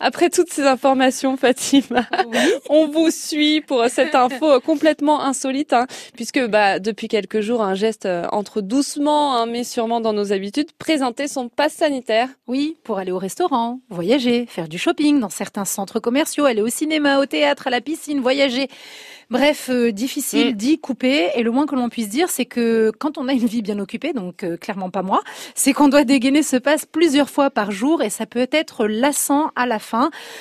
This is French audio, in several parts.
Après toutes ces informations, Fatima, on vous suit pour cette info complètement insolite, hein, puisque bah, depuis quelques jours, un geste euh, entre doucement, hein, mais sûrement dans nos habitudes, présenter son passe sanitaire. Oui, pour aller au restaurant, voyager, faire du shopping dans certains centres commerciaux, aller au cinéma, au théâtre, à la piscine, voyager. Bref, euh, difficile mm. d'y couper. Et le moins que l'on puisse dire, c'est que quand on a une vie bien occupée, donc euh, clairement pas moi, c'est qu'on doit dégainer ce passe plusieurs fois par jour et ça peut être lassant à la fin.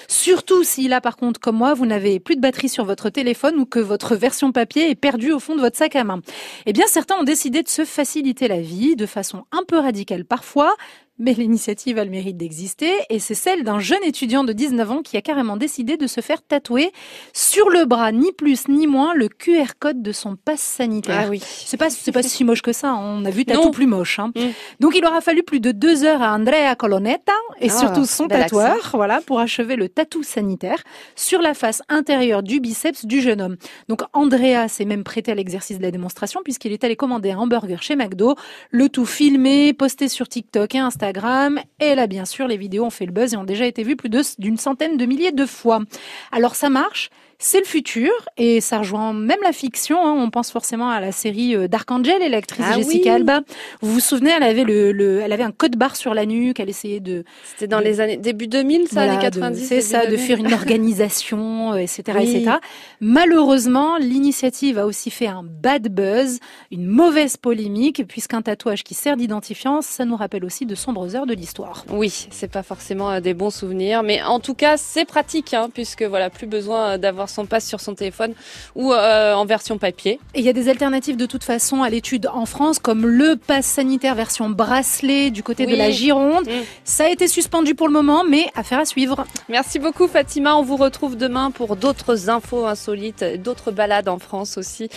Surtout si là, par contre, comme moi, vous n'avez plus de batterie sur votre téléphone ou que votre version papier est perdue au fond de votre sac à main. Eh bien, certains ont décidé de se faciliter la vie de façon un peu radicale parfois, mais l'initiative a le mérite d'exister et c'est celle d'un jeune étudiant de 19 ans qui a carrément décidé de se faire tatouer sur le bras, ni plus ni moins, le QR code de son passe sanitaire. Ah oui. C'est pas, c'est pas si moche que ça. Hein. On a vu tatou plus moche. Hein. Mm. Donc il aura fallu plus de deux heures à Andrea Colonetta et ah, surtout son tatoueur, voilà, pour achever le tatou sanitaire sur la face intérieure du biceps du jeune homme. Donc Andrea s'est même prêté à l'exercice de la démonstration puisqu'il est allé commander un hamburger chez McDo, le tout filmé, posté sur TikTok et Instagram et là, bien sûr, les vidéos ont fait le buzz et ont déjà été vues plus d'une centaine de milliers de fois. Alors ça marche, c'est le futur et ça rejoint même la fiction. Hein. On pense forcément à la série euh, Dark Angel et l'actrice ah Jessica Alba. Vous vous souvenez, elle avait le, elle avait un code barre sur la nuque. Elle essayait de. C'était dans les années début 2000, ça, années 90. C'est ça, de faire une organisation, etc., euh, etc. Malheureusement, l'initiative a aussi fait un bad buzz, une mauvaise polémique, puisqu'un tatouage qui sert d'identifiant, ça nous rappelle aussi de sombres heures de l'histoire. Oui, c'est pas forcément euh, des bons souvenirs, mais en tout cas, c'est pratique, hein, puisque voilà, plus besoin d'avoir son passe sur son téléphone ou euh, en version papier. Et il y a des alternatives de toute façon à l'étude en France, comme le pass sanitaire version bracelet du côté de la Gironde. Mm. Ça a été suspendu pour le moment, mais affaire à suivre. Merci beaucoup Fatima. On vous retrouve demain pour d'autres infos insolites, d'autres balades en France aussi.